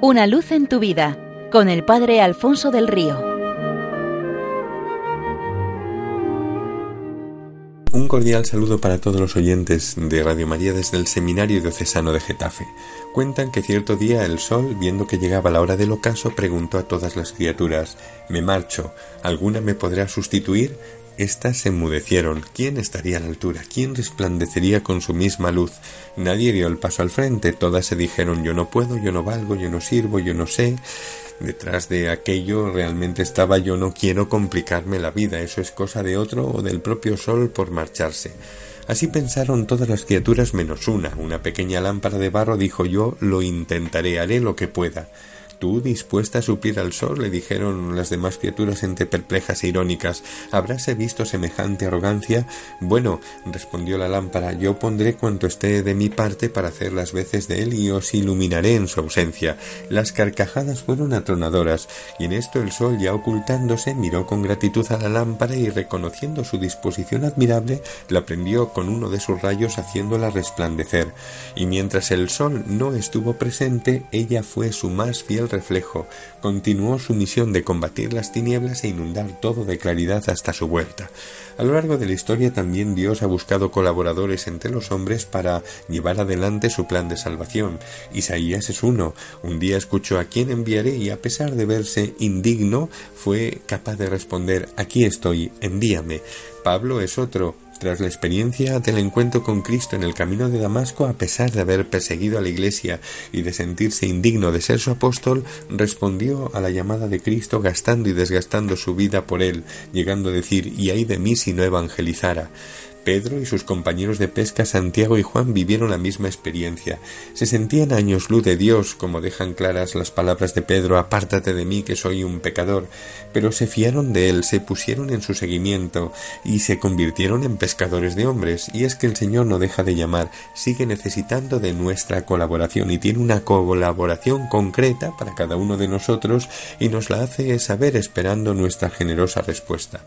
Una luz en tu vida con el Padre Alfonso del Río. Un cordial saludo para todos los oyentes de Radio María desde el Seminario Diocesano de Getafe. Cuentan que cierto día el sol, viendo que llegaba la hora del ocaso, preguntó a todas las criaturas Me marcho, ¿alguna me podrá sustituir? Estas se enmudecieron. ¿Quién estaría a la altura? ¿Quién resplandecería con su misma luz? Nadie dio el paso al frente. Todas se dijeron yo no puedo, yo no valgo, yo no sirvo, yo no sé. Detrás de aquello realmente estaba yo no quiero complicarme la vida. Eso es cosa de otro o del propio sol por marcharse. Así pensaron todas las criaturas menos una. Una pequeña lámpara de barro dijo yo lo intentaré, haré lo que pueda. ¿Tú dispuesta a suplir al sol? le dijeron las demás criaturas entre perplejas e irónicas. ¿Habráse visto semejante arrogancia? Bueno, respondió la lámpara, yo pondré cuanto esté de mi parte para hacer las veces de él y os iluminaré en su ausencia. Las carcajadas fueron atronadoras, y en esto el sol, ya ocultándose, miró con gratitud a la lámpara y reconociendo su disposición admirable, la prendió con uno de sus rayos haciéndola resplandecer. Y mientras el sol no estuvo presente, ella fue su más fiel reflejo, continuó su misión de combatir las tinieblas e inundar todo de claridad hasta su vuelta. A lo largo de la historia también Dios ha buscado colaboradores entre los hombres para llevar adelante su plan de salvación. Isaías es uno. Un día escuchó a quién enviaré y a pesar de verse indigno fue capaz de responder aquí estoy, envíame. Pablo es otro tras la experiencia del encuentro con Cristo en el camino de Damasco, a pesar de haber perseguido a la Iglesia y de sentirse indigno de ser su apóstol, respondió a la llamada de Cristo gastando y desgastando su vida por él, llegando a decir y ay de mí si no evangelizara. Pedro y sus compañeros de pesca Santiago y Juan vivieron la misma experiencia. Se sentían años luz de Dios, como dejan claras las palabras de Pedro, apártate de mí que soy un pecador, pero se fiaron de él, se pusieron en su seguimiento y se convirtieron en pescadores de hombres. Y es que el Señor no deja de llamar, sigue necesitando de nuestra colaboración y tiene una colaboración concreta para cada uno de nosotros y nos la hace saber esperando nuestra generosa respuesta.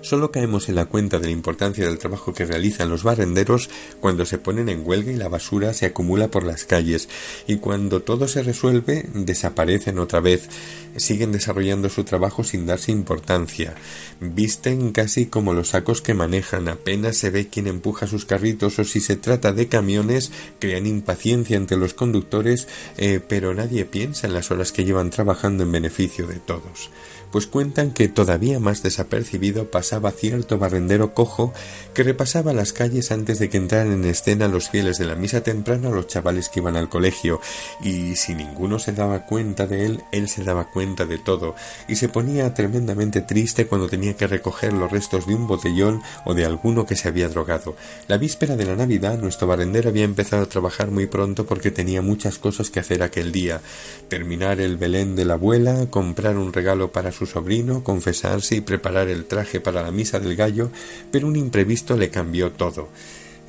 Solo caemos en la cuenta de la importancia del trabajo que realizan los barrenderos cuando se ponen en huelga y la basura se acumula por las calles. Y cuando todo se resuelve desaparecen otra vez, siguen desarrollando su trabajo sin darse importancia, visten casi como los sacos que manejan, apenas se ve quién empuja sus carritos o si se trata de camiones crean impaciencia entre los conductores, eh, pero nadie piensa en las horas que llevan trabajando en beneficio de todos pues cuentan que todavía más desapercibido pasaba cierto barrendero cojo que repasaba las calles antes de que entraran en escena los fieles de la misa temprana los chavales que iban al colegio, y si ninguno se daba cuenta de él, él se daba cuenta de todo, y se ponía tremendamente triste cuando tenía que recoger los restos de un botellón o de alguno que se había drogado. La víspera de la Navidad nuestro barrendero había empezado a trabajar muy pronto porque tenía muchas cosas que hacer aquel día, terminar el Belén de la abuela, comprar un regalo para su sobrino, confesarse y preparar el traje para la misa del gallo, pero un imprevisto le cambió todo.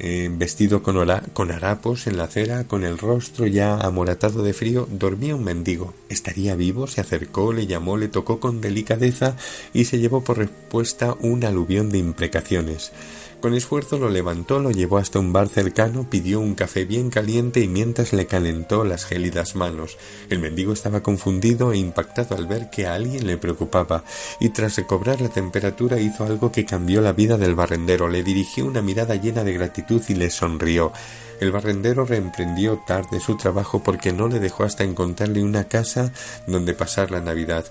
Eh, vestido con, con harapos en la acera, con el rostro ya amoratado de frío, dormía un mendigo. ¿Estaría vivo? Se acercó, le llamó, le tocó con delicadeza y se llevó por respuesta un aluvión de imprecaciones. Con esfuerzo lo levantó, lo llevó hasta un bar cercano, pidió un café bien caliente y mientras le calentó las gélidas manos. El mendigo estaba confundido e impactado al ver que a alguien le preocupaba, y tras recobrar la temperatura hizo algo que cambió la vida del barrendero. Le dirigió una mirada llena de gratitud y le sonrió. El barrendero reemprendió tarde su trabajo porque no le dejó hasta encontrarle una casa donde pasar la Navidad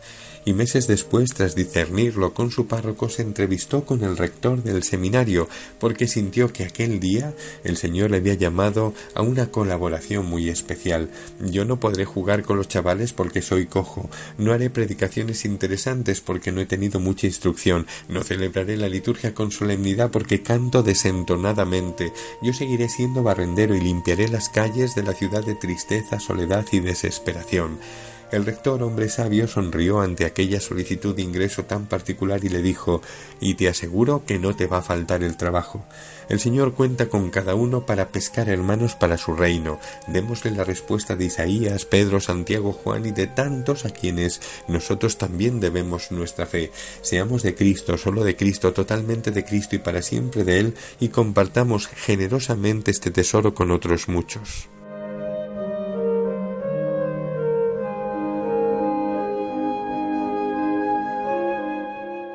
y meses después, tras discernirlo con su párroco, se entrevistó con el rector del seminario, porque sintió que aquel día el Señor le había llamado a una colaboración muy especial. Yo no podré jugar con los chavales porque soy cojo, no haré predicaciones interesantes porque no he tenido mucha instrucción, no celebraré la liturgia con solemnidad porque canto desentonadamente, yo seguiré siendo barrendero y limpiaré las calles de la ciudad de tristeza, soledad y desesperación. El rector, hombre sabio, sonrió ante aquella solicitud de ingreso tan particular y le dijo Y te aseguro que no te va a faltar el trabajo. El Señor cuenta con cada uno para pescar hermanos para su reino. Démosle la respuesta de Isaías, Pedro, Santiago, Juan y de tantos a quienes nosotros también debemos nuestra fe. Seamos de Cristo, solo de Cristo, totalmente de Cristo y para siempre de Él, y compartamos generosamente este tesoro con otros muchos.